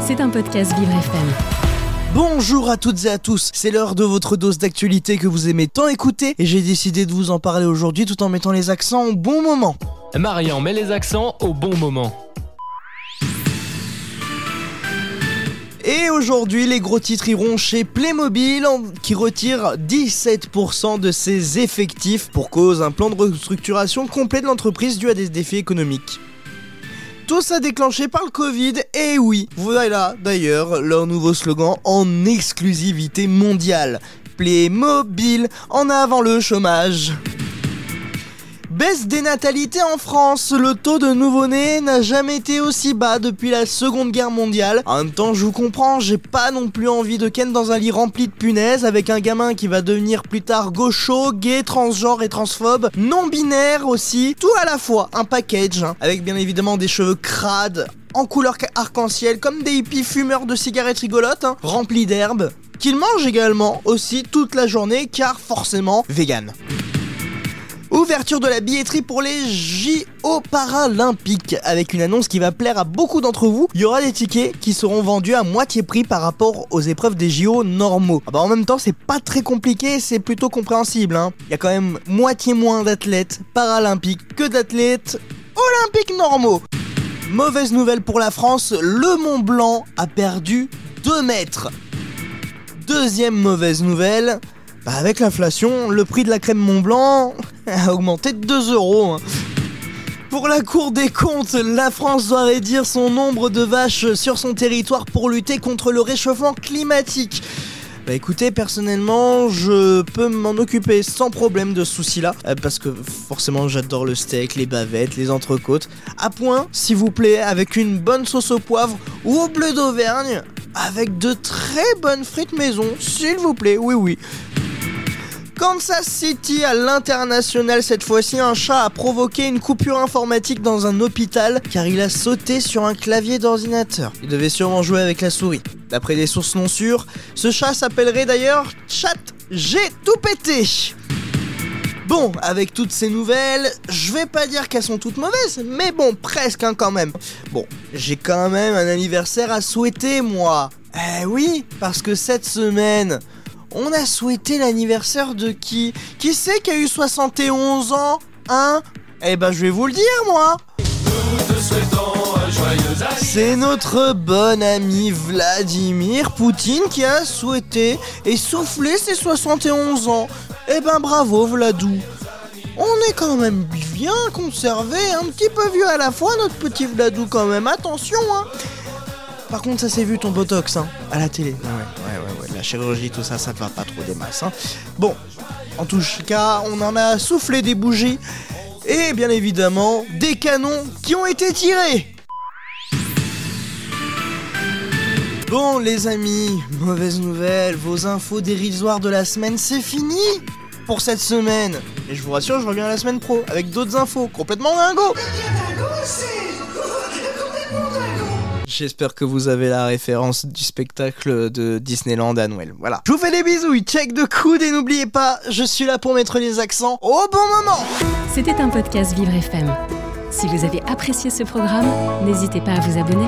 C'est un podcast Vivre FM. Bonjour à toutes et à tous, c'est l'heure de votre dose d'actualité que vous aimez tant écouter et j'ai décidé de vous en parler aujourd'hui tout en mettant les accents au bon moment. Marian met les accents au bon moment. Et aujourd'hui, les gros titres iront chez Playmobil qui retire 17% de ses effectifs pour cause un plan de restructuration complet de l'entreprise dû à des défis économiques. Tout ça déclenché par le Covid, et oui, voilà d'ailleurs leur nouveau slogan en exclusivité mondiale. Playmobil en avant le chômage. Baisse des natalités en France, le taux de nouveau-nés n'a jamais été aussi bas depuis la seconde guerre mondiale. En même temps, je vous comprends, j'ai pas non plus envie de ken dans un lit rempli de punaises avec un gamin qui va devenir plus tard gaucho, gay, transgenre et transphobe, non binaire aussi, tout à la fois, un package, hein, avec bien évidemment des cheveux crades, en couleur arc-en-ciel, comme des hippies fumeurs de cigarettes rigolotes, hein, remplis d'herbes, qu'ils mangent également aussi toute la journée car forcément vegan. Ouverture de la billetterie pour les JO paralympiques avec une annonce qui va plaire à beaucoup d'entre vous. Il y aura des tickets qui seront vendus à moitié prix par rapport aux épreuves des JO normaux. Ah bah en même temps, c'est pas très compliqué, c'est plutôt compréhensible. Hein. Il y a quand même moitié moins d'athlètes paralympiques que d'athlètes olympiques normaux. Mauvaise nouvelle pour la France, le Mont Blanc a perdu 2 mètres. Deuxième mauvaise nouvelle, bah avec l'inflation, le prix de la crème Mont Blanc a augmenté de 2 euros. Hein. Pour la Cour des comptes, la France doit réduire son nombre de vaches sur son territoire pour lutter contre le réchauffement climatique. Bah écoutez, personnellement, je peux m'en occuper sans problème de ce souci-là, euh, parce que forcément j'adore le steak, les bavettes, les entrecôtes. À point, s'il vous plaît, avec une bonne sauce au poivre ou au bleu d'Auvergne, avec de très bonnes frites maison, s'il vous plaît, oui oui. Kansas City à l'international cette fois-ci, un chat a provoqué une coupure informatique dans un hôpital car il a sauté sur un clavier d'ordinateur. Il devait sûrement jouer avec la souris. D'après des sources non sûres, ce chat s'appellerait d'ailleurs Chat J'ai tout pété. Bon, avec toutes ces nouvelles, je vais pas dire qu'elles sont toutes mauvaises, mais bon, presque hein, quand même. Bon, j'ai quand même un anniversaire à souhaiter, moi. Eh oui, parce que cette semaine, on a souhaité l'anniversaire de qui? Qui c'est qui a eu 71 ans Hein? Eh ben je vais vous le dire moi c'est notre bon ami Vladimir Poutine qui a souhaité et soufflé ses 71 ans. Eh ben bravo Vladou. On est quand même bien conservé, un petit peu vieux à la fois notre petit Vladou quand même, attention hein. Par contre, ça s'est vu ton botox hein, à la télé. Ouais, La chirurgie, tout ça, ça te va pas trop des masses. Hein. Bon, en tout cas, on en a soufflé des bougies et bien évidemment des canons qui ont été tirés. Bon les amis, mauvaise nouvelle, vos infos dérisoires de la semaine, c'est fini pour cette semaine. Et je vous rassure, je reviens la semaine pro avec d'autres infos complètement dingo. J'espère que vous avez la référence du spectacle de Disneyland à Noël. Voilà. Je vous fais des bisous, check de coude et n'oubliez pas, je suis là pour mettre les accents au bon moment. C'était un podcast Vivre FM. Si vous avez apprécié ce programme, n'hésitez pas à vous abonner.